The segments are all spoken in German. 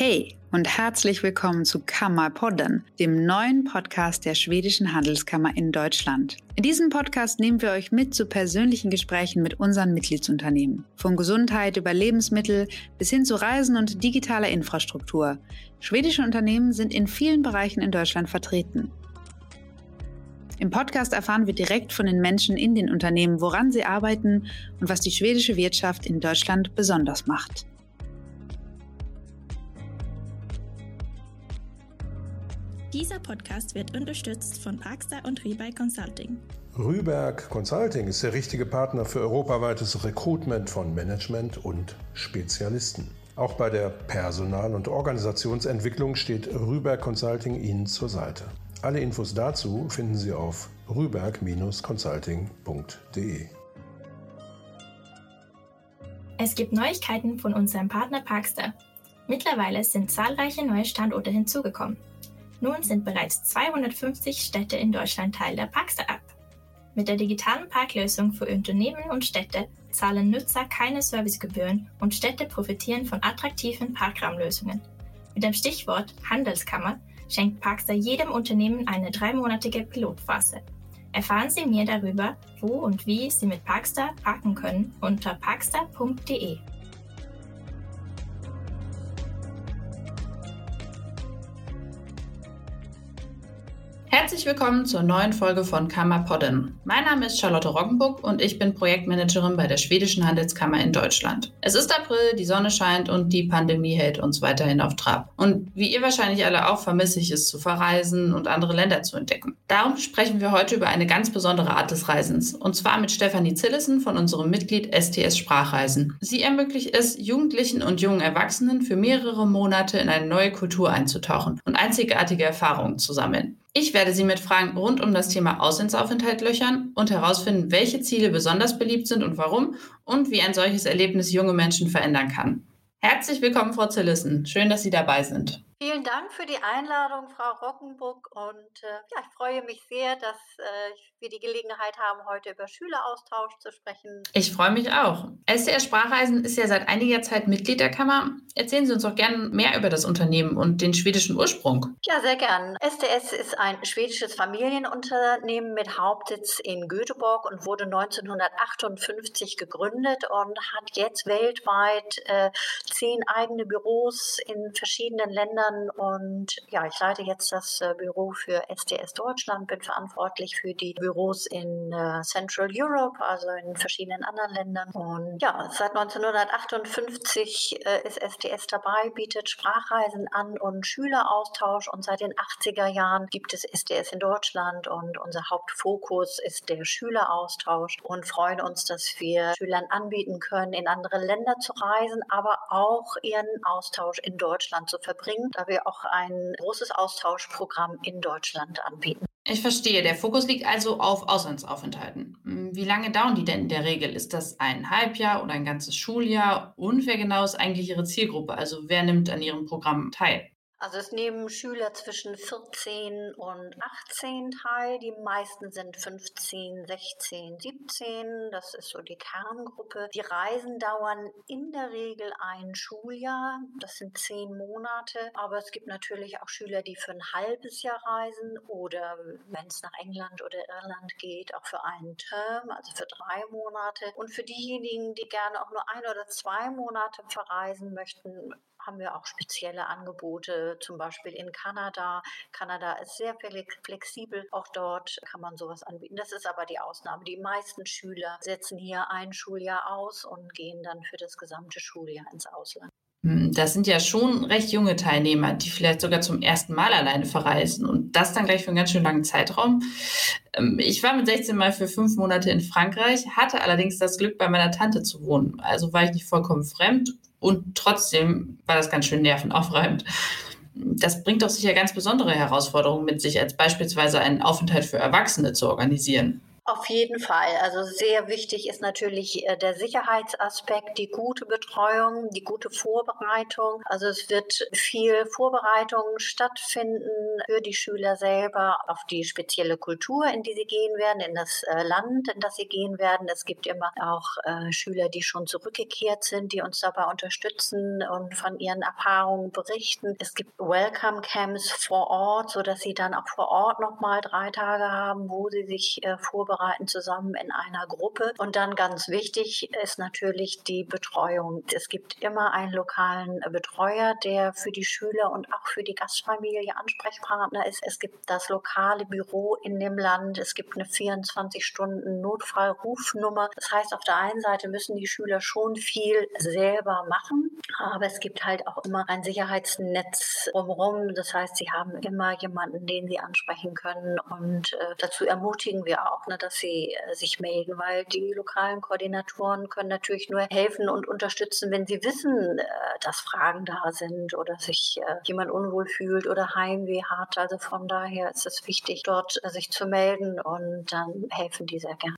Hey und herzlich willkommen zu Kammerpodden, dem neuen Podcast der Schwedischen Handelskammer in Deutschland. In diesem Podcast nehmen wir euch mit zu persönlichen Gesprächen mit unseren Mitgliedsunternehmen. Von Gesundheit über Lebensmittel bis hin zu Reisen und digitaler Infrastruktur. Schwedische Unternehmen sind in vielen Bereichen in Deutschland vertreten. Im Podcast erfahren wir direkt von den Menschen in den Unternehmen, woran sie arbeiten und was die schwedische Wirtschaft in Deutschland besonders macht. Dieser Podcast wird unterstützt von Parkstar und Rebuy Consulting. Rüberg Consulting ist der richtige Partner für europaweites Recruitment von Management und Spezialisten. Auch bei der Personal- und Organisationsentwicklung steht Rüberg Consulting Ihnen zur Seite. Alle Infos dazu finden Sie auf rüberg-consulting.de. Es gibt Neuigkeiten von unserem Partner Parkstar. Mittlerweile sind zahlreiche neue Standorte hinzugekommen. Nun sind bereits 250 Städte in Deutschland Teil der Parkstar-App. Mit der digitalen Parklösung für Unternehmen und Städte zahlen Nutzer keine Servicegebühren und Städte profitieren von attraktiven Parkraumlösungen. Mit dem Stichwort Handelskammer schenkt Parkstar jedem Unternehmen eine dreimonatige Pilotphase. Erfahren Sie mehr darüber, wo und wie Sie mit Parkstar parken können unter parkstar.de. Herzlich willkommen zur neuen Folge von Kammerpodden. Mein Name ist Charlotte Roggenburg und ich bin Projektmanagerin bei der Schwedischen Handelskammer in Deutschland. Es ist April, die Sonne scheint und die Pandemie hält uns weiterhin auf Trab. Und wie ihr wahrscheinlich alle auch, vermisse ich es zu verreisen und andere Länder zu entdecken. Darum sprechen wir heute über eine ganz besondere Art des Reisens und zwar mit Stefanie Zillissen von unserem Mitglied STS Sprachreisen. Sie ermöglicht es, Jugendlichen und jungen Erwachsenen für mehrere Monate in eine neue Kultur einzutauchen und einzigartige Erfahrungen zu sammeln. Ich werde Sie mit Fragen rund um das Thema Auslandsaufenthalt löchern und herausfinden, welche Ziele besonders beliebt sind und warum und wie ein solches Erlebnis junge Menschen verändern kann. Herzlich willkommen, Frau Zillissen. Schön, dass Sie dabei sind. Vielen Dank für die Einladung, Frau Rockenburg. Und äh, ja, ich freue mich sehr, dass äh, wir die Gelegenheit haben, heute über Schüleraustausch zu sprechen. Ich freue mich auch. SCR Sprachreisen ist ja seit einiger Zeit Mitglied der Kammer. Erzählen Sie uns doch gerne mehr über das Unternehmen und den schwedischen Ursprung. Ja, sehr gern. STS ist ein schwedisches Familienunternehmen mit Hauptsitz in Göteborg und wurde 1958 gegründet und hat jetzt weltweit äh, zehn eigene Büros in verschiedenen Ländern Ländern und ja, ich leite jetzt das äh, Büro für SDS Deutschland, bin verantwortlich für die Büros in äh, Central Europe, also in verschiedenen anderen Ländern. Und ja, seit 1958 äh, ist SDS dabei, bietet Sprachreisen an und Schüleraustausch. Und seit den 80er Jahren gibt es SDS in Deutschland und unser Hauptfokus ist der Schüleraustausch und freuen uns, dass wir Schülern anbieten können, in andere Länder zu reisen, aber auch ihren Austausch in Deutschland zu verbringen da wir auch ein großes Austauschprogramm in Deutschland anbieten. Ich verstehe. Der Fokus liegt also auf Auslandsaufenthalten. Hm, wie lange dauern die denn in der Regel? Ist das ein Halbjahr oder ein ganzes Schuljahr? Und wer genau ist eigentlich Ihre Zielgruppe? Also wer nimmt an Ihrem Programm teil? Also es nehmen Schüler zwischen 14 und 18 teil. Die meisten sind 15, 16, 17. Das ist so die Kerngruppe. Die Reisen dauern in der Regel ein Schuljahr. Das sind zehn Monate. Aber es gibt natürlich auch Schüler, die für ein halbes Jahr reisen oder wenn es nach England oder Irland geht, auch für einen Term, also für drei Monate. Und für diejenigen, die gerne auch nur ein oder zwei Monate verreisen möchten, haben wir auch spezielle Angebote, zum Beispiel in Kanada. Kanada ist sehr flexibel, auch dort kann man sowas anbieten. Das ist aber die Ausnahme. Die meisten Schüler setzen hier ein Schuljahr aus und gehen dann für das gesamte Schuljahr ins Ausland. Hm, das sind ja schon recht junge Teilnehmer, die vielleicht sogar zum ersten Mal alleine verreisen und das dann gleich für einen ganz schön langen Zeitraum. Ähm, ich war mit 16 Mal für fünf Monate in Frankreich, hatte allerdings das Glück, bei meiner Tante zu wohnen. Also war ich nicht vollkommen fremd und trotzdem war das ganz schön nervenaufreibend. Das bringt doch sicher ganz besondere Herausforderungen mit sich, als beispielsweise einen Aufenthalt für Erwachsene zu organisieren. Auf jeden Fall. Also sehr wichtig ist natürlich äh, der Sicherheitsaspekt, die gute Betreuung, die gute Vorbereitung. Also es wird viel Vorbereitung stattfinden für die Schüler selber auf die spezielle Kultur, in die sie gehen werden, in das äh, Land, in das sie gehen werden. Es gibt immer auch äh, Schüler, die schon zurückgekehrt sind, die uns dabei unterstützen und von ihren Erfahrungen berichten. Es gibt Welcome Camps vor Ort, so dass sie dann auch vor Ort noch mal drei Tage haben, wo sie sich vorbereiten vorbereiten zusammen in einer Gruppe. Und dann ganz wichtig ist natürlich die Betreuung. Es gibt immer einen lokalen Betreuer, der für die Schüler und auch für die Gastfamilie Ansprechpartner ist. Es gibt das lokale Büro in dem Land. Es gibt eine 24-Stunden-Notfallrufnummer. Das heißt, auf der einen Seite müssen die Schüler schon viel selber machen, aber es gibt halt auch immer ein Sicherheitsnetz drumherum. Das heißt, sie haben immer jemanden, den sie ansprechen können. Und äh, dazu ermutigen wir auch, ne, dass sie äh, sich melden, weil die lokalen Koordinatoren können natürlich nur helfen und unterstützen, wenn sie wissen, äh, dass Fragen da sind oder sich äh, jemand unwohl fühlt oder Heimweh hat. Also von daher ist es wichtig, dort sich zu melden und dann helfen die sehr gerne.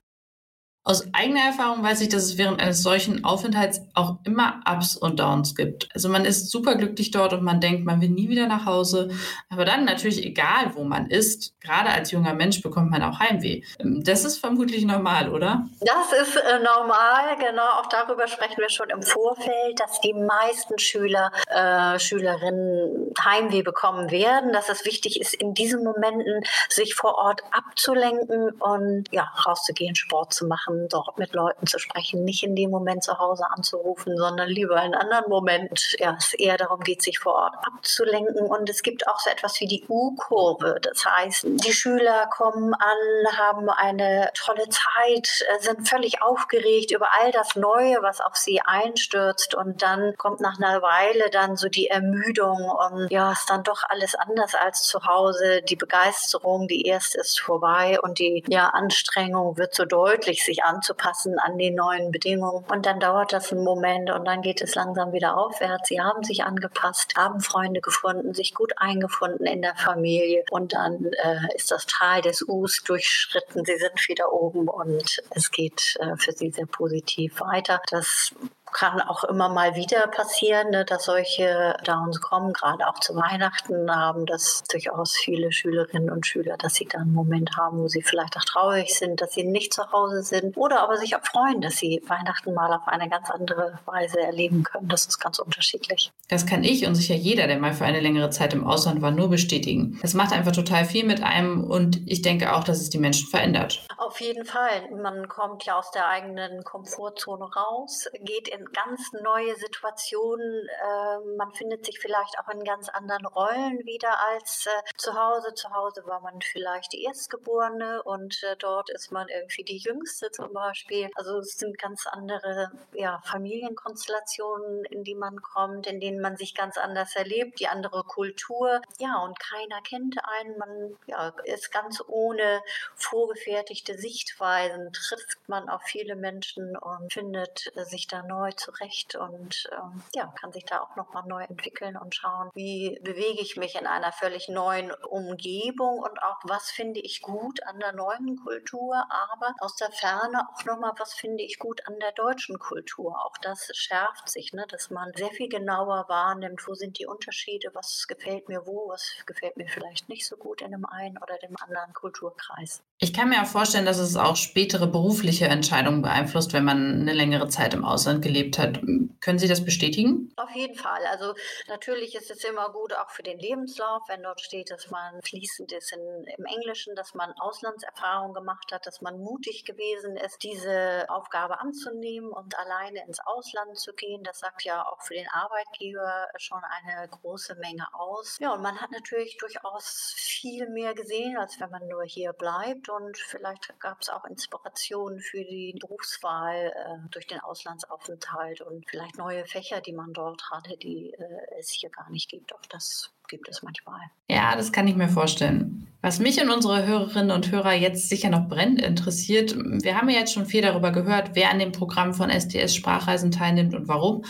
Aus eigener Erfahrung weiß ich, dass es während eines solchen Aufenthalts auch immer Ups und Downs gibt. Also man ist super glücklich dort und man denkt, man will nie wieder nach Hause. Aber dann natürlich egal, wo man ist, gerade als junger Mensch bekommt man auch Heimweh. Ähm, das ist vermutlich normal, oder? Das ist äh, normal, genau. Auch darüber sprechen wir schon im Vorfeld, dass die meisten Schüler, äh, Schülerinnen Heimweh bekommen werden. Dass es wichtig ist, in diesen Momenten sich vor Ort abzulenken und ja, rauszugehen, Sport zu machen machen, dort mit Leuten zu sprechen, nicht in dem Moment zu Hause anzurufen, sondern lieber in anderen Moment, ja, es eher darum geht, sich vor Ort abzulenken. Und es gibt auch so etwas wie die U-Kurve. Das heißt, die Schüler kommen an, haben eine tolle Zeit, äh, sind völlig aufgeregt über all das Neue, was auf sie einstürzt. Und dann kommt nach einer Weile dann so die Ermüdung und ja, ist dann doch alles anders als zu Hause. Die Begeisterung, die erst ist vorbei und die ja, Anstrengung wird so deutlich, sich anzupassen an die neuen Bedingungen. Und dann dauert das einen Moment und dann geht es langsam wieder aufwärts. Sie haben sich angepasst, haben Freunde gefunden, sich gut eingefunden in der Familie und dann äh, ist das Tal des Us durchschritten. Sie sind wieder oben und es geht äh, für sie sehr positiv weiter. Das kann auch immer mal wieder passieren, ne, dass solche Downs kommen. Gerade auch zu Weihnachten haben das durchaus viele Schülerinnen und Schüler, dass sie dann einen Moment haben, wo sie vielleicht auch traurig sind, dass sie nicht zu Hause sind oder aber sich auch freuen, dass sie Weihnachten mal auf eine ganz andere Weise erleben können. Das ist ganz unterschiedlich. Das kann ich und sicher jeder, der mal für eine längere Zeit im Ausland war, nur bestätigen. Das macht einfach total viel mit einem und ich denke auch, dass es die Menschen verändert. Auf jeden Fall. Man kommt ja aus der eigenen Komfortzone raus, geht in ganz neue Situationen. Äh, man findet sich vielleicht auch in ganz anderen Rollen wieder als äh, zu Hause. Zu Hause war man vielleicht die Erstgeborene und äh, dort ist man irgendwie die Jüngste zum Beispiel. Also es sind ganz andere ja, Familienkonstellationen, in die man kommt, in denen man sich ganz anders erlebt, die andere Kultur. Ja, und keiner kennt einen. Man ja, ist ganz ohne vorgefertigte Sichtweisen, trifft man auf viele Menschen und findet sich da neu zurecht und ähm, ja, kann sich da auch nochmal neu entwickeln und schauen, wie bewege ich mich in einer völlig neuen Umgebung und auch was finde ich gut an der neuen Kultur, aber aus der Ferne auch nochmal, was finde ich gut an der deutschen Kultur. Auch das schärft sich, ne, dass man sehr viel genauer wahrnimmt, wo sind die Unterschiede, was gefällt mir wo, was gefällt mir vielleicht nicht so gut in dem einen oder dem anderen Kulturkreis. Ich kann mir auch vorstellen, dass es auch spätere berufliche Entscheidungen beeinflusst, wenn man eine längere Zeit im Ausland gelebt hat. Können Sie das bestätigen? Auf jeden Fall. Also natürlich ist es immer gut, auch für den Lebenslauf, wenn dort steht, dass man fließend ist in, im Englischen, dass man Auslandserfahrung gemacht hat, dass man mutig gewesen ist, diese Aufgabe anzunehmen und alleine ins Ausland zu gehen. Das sagt ja auch für den Arbeitgeber schon eine große Menge aus. Ja, und man hat natürlich durchaus viel mehr gesehen, als wenn man nur hier bleibt und vielleicht gab es auch Inspirationen für die Berufswahl äh, durch den Auslandsaufenthalt und vielleicht neue Fächer, die man dort hatte, die äh, es hier gar nicht gibt. Auch das gibt es manchmal. Ja, das kann ich mir vorstellen. Was mich und unsere Hörerinnen und Hörer jetzt sicher noch brennend interessiert, wir haben ja jetzt schon viel darüber gehört, wer an dem Programm von SDS Sprachreisen teilnimmt und warum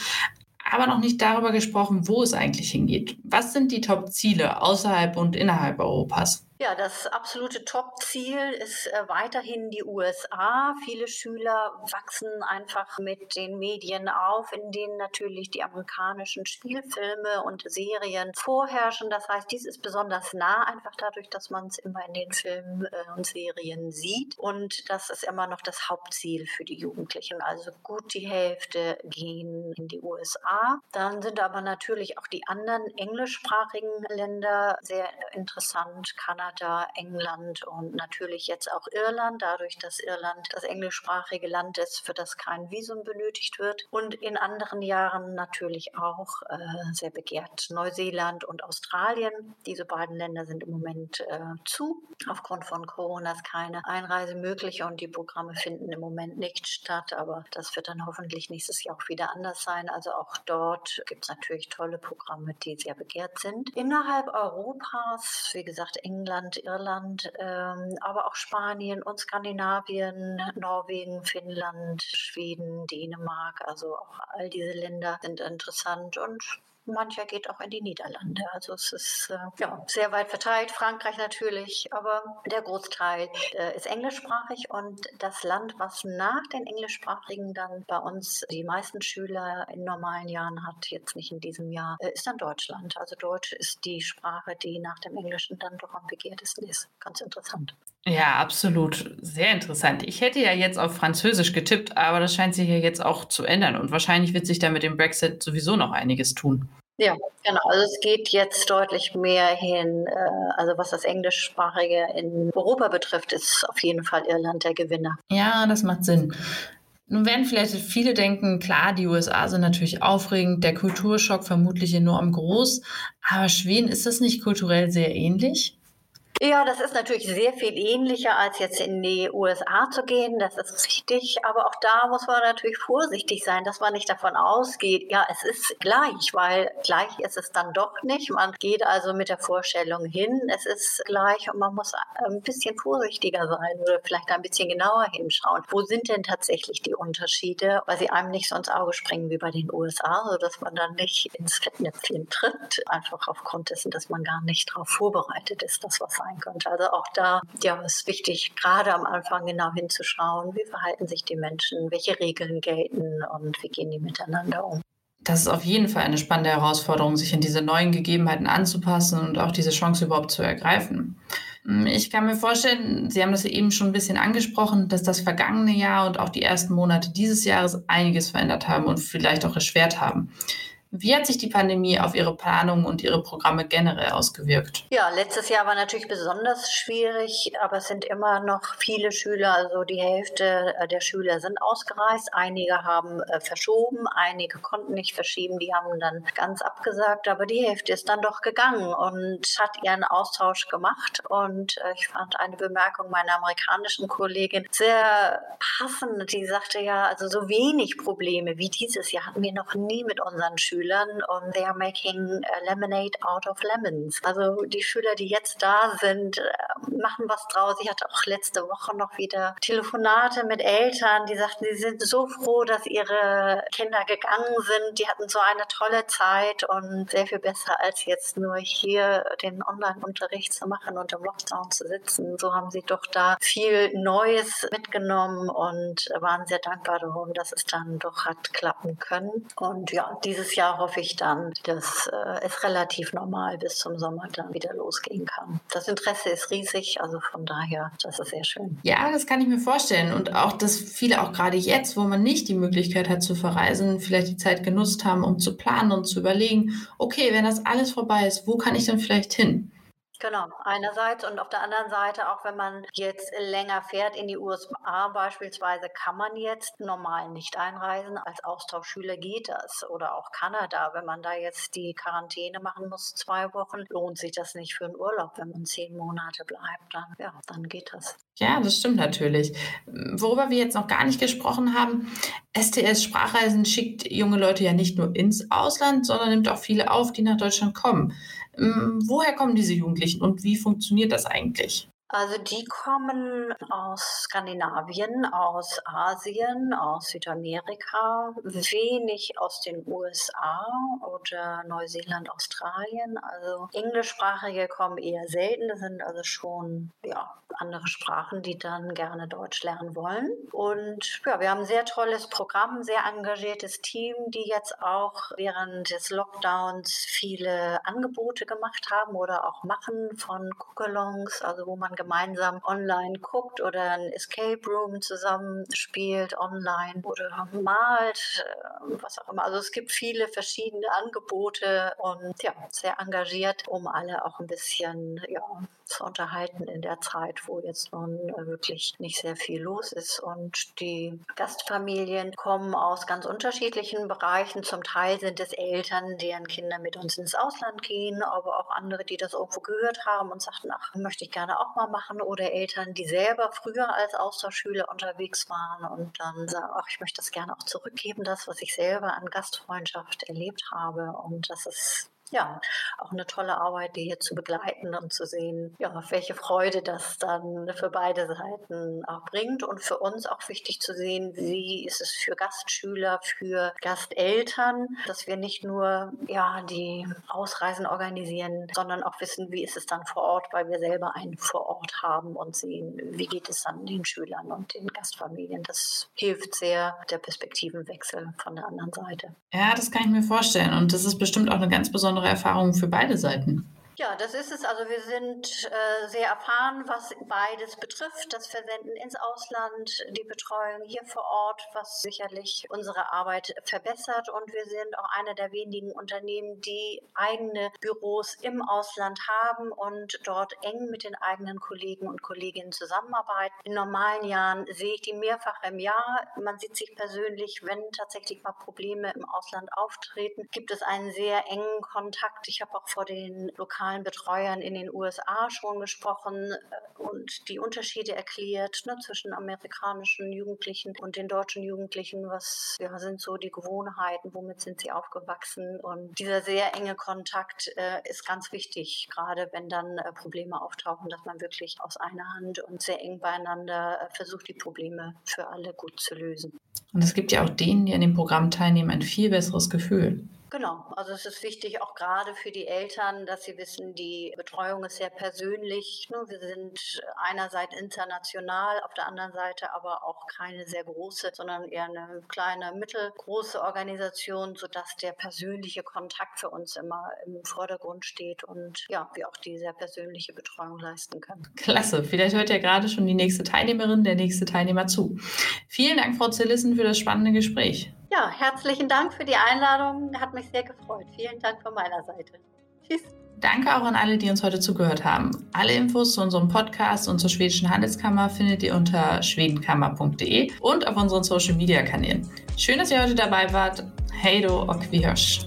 aber noch nicht darüber gesprochen, wo es eigentlich hingeht. Was sind die Top-Ziele außerhalb und innerhalb Europas? Ja, das absolute Top-Ziel ist äh, weiterhin die USA. Viele Schüler wachsen einfach mit den Medien auf, in denen natürlich die amerikanischen Spielfilme und Serien vorherrschen. Das heißt, dies ist besonders nah, einfach dadurch, dass man es immer in den Filmen äh, und Serien sieht. Und das ist immer noch das Hauptziel für die Jugendlichen. Also gut die Hälfte gehen in die USA. Dann sind aber natürlich auch die anderen englischsprachigen Länder sehr interessant. Kanada Kanada, England und natürlich jetzt auch Irland, dadurch, dass Irland das englischsprachige Land ist, für das kein Visum benötigt wird. Und in anderen Jahren natürlich auch äh, sehr begehrt Neuseeland und Australien. Diese beiden Länder sind im Moment äh, zu. Aufgrund von Corona ist keine Einreise möglich und die Programme finden im Moment nicht statt. Aber das wird dann hoffentlich nächstes Jahr auch wieder anders sein. Also auch dort gibt es natürlich tolle Programme, die sehr begehrt sind. Innerhalb Europas, wie gesagt, England, England, Irland, ähm, aber auch Spanien und Skandinavien, Norwegen, Finnland, Schweden, Dänemark. Also auch all diese Länder sind interessant und mancher geht auch in die Niederlande. Also es ist äh, ja, sehr weit verteilt. Frankreich natürlich, aber der Großteil äh, ist englischsprachig und das Land, was nach den englischsprachigen dann bei uns die meisten Schüler in normalen Jahren hat, jetzt nicht in diesem Jahr, äh, ist dann Deutschland. Also Deutsch ist die Sprache, die nach dem Englischen dann doch am begehrtesten ist. Ganz interessant. Ja, absolut. Sehr interessant. Ich hätte ja jetzt auf Französisch getippt, aber das scheint sich ja jetzt auch zu ändern. Und wahrscheinlich wird sich da mit dem Brexit sowieso noch einiges tun. Ja, genau. Also es geht jetzt deutlich mehr hin, äh, also was das Englischsprachige in Europa betrifft, ist auf jeden Fall Irland der Gewinner. Ja, das macht Sinn. Nun werden vielleicht viele denken, klar, die USA sind natürlich aufregend, der Kulturschock vermutlich enorm groß, aber Schweden, ist das nicht kulturell sehr ähnlich? Ja, das ist natürlich sehr viel ähnlicher, als jetzt in die USA zu gehen. Das ist richtig. Aber auch da muss man natürlich vorsichtig sein, dass man nicht davon ausgeht, ja, es ist gleich, weil gleich ist es dann doch nicht. Man geht also mit der Vorstellung hin, es ist gleich und man muss ein bisschen vorsichtiger sein oder vielleicht ein bisschen genauer hinschauen. Wo sind denn tatsächlich die Unterschiede, weil sie einem nicht so ins Auge springen wie bei den USA, sodass man dann nicht ins Fettnäpfchen tritt, einfach aufgrund dessen, dass man gar nicht darauf vorbereitet ist, dass was sein könnte. Also auch da ja, ist wichtig, gerade am Anfang genau hinzuschauen, wie verhalten sich die Menschen, welche Regeln gelten und wie gehen die miteinander um. Das ist auf jeden Fall eine spannende Herausforderung, sich an diese neuen Gegebenheiten anzupassen und auch diese Chance überhaupt zu ergreifen. Ich kann mir vorstellen, Sie haben das eben schon ein bisschen angesprochen, dass das vergangene Jahr und auch die ersten Monate dieses Jahres einiges verändert haben und vielleicht auch erschwert haben. Wie hat sich die Pandemie auf Ihre Planung und Ihre Programme generell ausgewirkt? Ja, letztes Jahr war natürlich besonders schwierig, aber es sind immer noch viele Schüler, also die Hälfte äh, der Schüler sind ausgereist. Einige haben äh, verschoben, einige konnten nicht verschieben, die haben dann ganz abgesagt, aber die Hälfte ist dann doch gegangen und hat ihren Austausch gemacht. Und äh, ich fand eine Bemerkung meiner amerikanischen Kollegin sehr passend. Die sagte ja, also so wenig Probleme wie dieses Jahr hatten wir noch nie mit unseren Schülern. Schülern und they are making uh, lemonade out of lemons. Also die Schüler, die jetzt da sind, äh, machen was draus. Ich hatte auch letzte Woche noch wieder Telefonate mit Eltern, die sagten, sie sind so froh, dass ihre Kinder gegangen sind. Die hatten so eine tolle Zeit und sehr viel besser als jetzt nur hier den Online-Unterricht zu machen und im Lockdown zu sitzen. So haben sie doch da viel Neues mitgenommen und waren sehr dankbar darum, dass es dann doch hat klappen können. Und ja, dieses Jahr hoffe ich dann, dass äh, es relativ normal bis zum Sommer dann wieder losgehen kann. Das Interesse ist riesig, also von daher, das ist sehr schön. Ja, das kann ich mir vorstellen. Und auch, dass viele auch gerade jetzt, wo man nicht die Möglichkeit hat zu verreisen, vielleicht die Zeit genutzt haben, um zu planen und zu überlegen, okay, wenn das alles vorbei ist, wo kann ich dann vielleicht hin? Genau, einerseits und auf der anderen Seite, auch wenn man jetzt länger fährt in die USA beispielsweise, kann man jetzt normal nicht einreisen. Als Austauschschüler geht das. Oder auch Kanada, wenn man da jetzt die Quarantäne machen muss, zwei Wochen, lohnt sich das nicht für einen Urlaub. Wenn man zehn Monate bleibt, dann, ja, dann geht das. Ja, das stimmt natürlich. Worüber wir jetzt noch gar nicht gesprochen haben, STS Sprachreisen schickt junge Leute ja nicht nur ins Ausland, sondern nimmt auch viele auf, die nach Deutschland kommen. Ähm, woher kommen diese Jugendlichen und wie funktioniert das eigentlich? Also die kommen aus Skandinavien, aus Asien, aus Südamerika, wenig aus den USA oder Neuseeland, Australien. Also englischsprachige kommen eher selten. Das sind also schon ja, andere Sprachen, die dann gerne Deutsch lernen wollen. Und ja, wir haben ein sehr tolles Programm, ein sehr engagiertes Team, die jetzt auch während des Lockdowns viele Angebote gemacht haben oder auch machen von Cookalongs, also wo man gemeinsam online guckt oder ein Escape Room zusammenspielt online oder malt, äh, was auch immer. Also es gibt viele verschiedene Angebote und ja, sehr engagiert, um alle auch ein bisschen ja, zu unterhalten in der Zeit, wo jetzt nun äh, wirklich nicht sehr viel los ist. Und die Gastfamilien kommen aus ganz unterschiedlichen Bereichen. Zum Teil sind es Eltern, deren Kinder mit uns ins Ausland gehen, aber auch andere, die das irgendwo gehört haben und sagten, ach, möchte ich gerne auch mal machen. Oder Eltern, die selber früher als Austauschschüler unterwegs waren und dann sagen, ach, ich möchte das gerne auch zurückgeben, das, was ich selber an Gastfreundschaft erlebt habe. Und das ist ja, auch eine tolle Arbeit, die hier zu begleiten und zu sehen, ja, welche Freude das dann für beide Seiten auch bringt und für uns auch wichtig zu sehen, wie ist es für Gastschüler, für Gasteltern, dass wir nicht nur ja, die Ausreisen organisieren, sondern auch wissen, wie ist es dann vor Ort, weil wir selber einen vor Ort haben und sehen, wie geht es dann den Schülern und den Gastfamilien. Das hilft sehr der Perspektivenwechsel von der anderen Seite. Ja, das kann ich mir vorstellen und das ist bestimmt auch eine ganz besondere besondere Erfahrung für beide Seiten. Ja, das ist es. Also wir sind äh, sehr erfahren, was beides betrifft. Das Versenden ins Ausland, die Betreuung hier vor Ort, was sicherlich unsere Arbeit verbessert. Und wir sind auch einer der wenigen Unternehmen, die eigene Büros im Ausland haben und dort eng mit den eigenen Kollegen und Kolleginnen zusammenarbeiten. In normalen Jahren sehe ich die mehrfach im Jahr. Man sieht sich persönlich, wenn tatsächlich mal Probleme im Ausland auftreten, gibt es einen sehr engen Kontakt. Ich habe auch vor den lokalen lokalen Betreuern in den USA schon gesprochen äh, und die Unterschiede erklärt ne, zwischen amerikanischen Jugendlichen und den deutschen Jugendlichen. Was ja, sind so die Gewohnheiten? Womit sind sie aufgewachsen? Und dieser sehr enge Kontakt äh, ist ganz wichtig, gerade wenn dann äh, Probleme auftauchen, dass man wirklich aus einer Hand und sehr eng beieinander äh, versucht, die Probleme für alle gut zu lösen. Und es gibt ja auch denen, die an dem Programm teilnehmen, ein viel besseres Gefühl. Genau, also es ist wichtig, auch gerade für die Eltern, dass sie wissen, die Betreuung ist sehr persönlich. Ne? Wir sind einerseits international, auf der anderen Seite aber auch keine sehr große, sondern eher eine kleine, mittelgroße Organisation, sodass der persönliche Kontakt für uns immer im Vordergrund steht und ja, wir auch die sehr persönliche Betreuung leisten können. Klasse, vielleicht hört ja gerade schon die nächste Teilnehmerin, der nächste Teilnehmer zu. Vielen Dank, Frau Zillissen, für das spannende Gespräch. Ja, herzlichen Dank für die Einladung. Hat mich sehr gefreut. Vielen Dank von meiner Seite. Tschüss. Danke auch an alle, die uns heute zugehört haben. Alle Infos zu unserem Podcast und zur schwedischen Handelskammer findet ihr unter schwedenkammer.de und auf unseren Social Media Kanälen. Schön, dass ihr heute dabei wart. Hej då och vi hörs.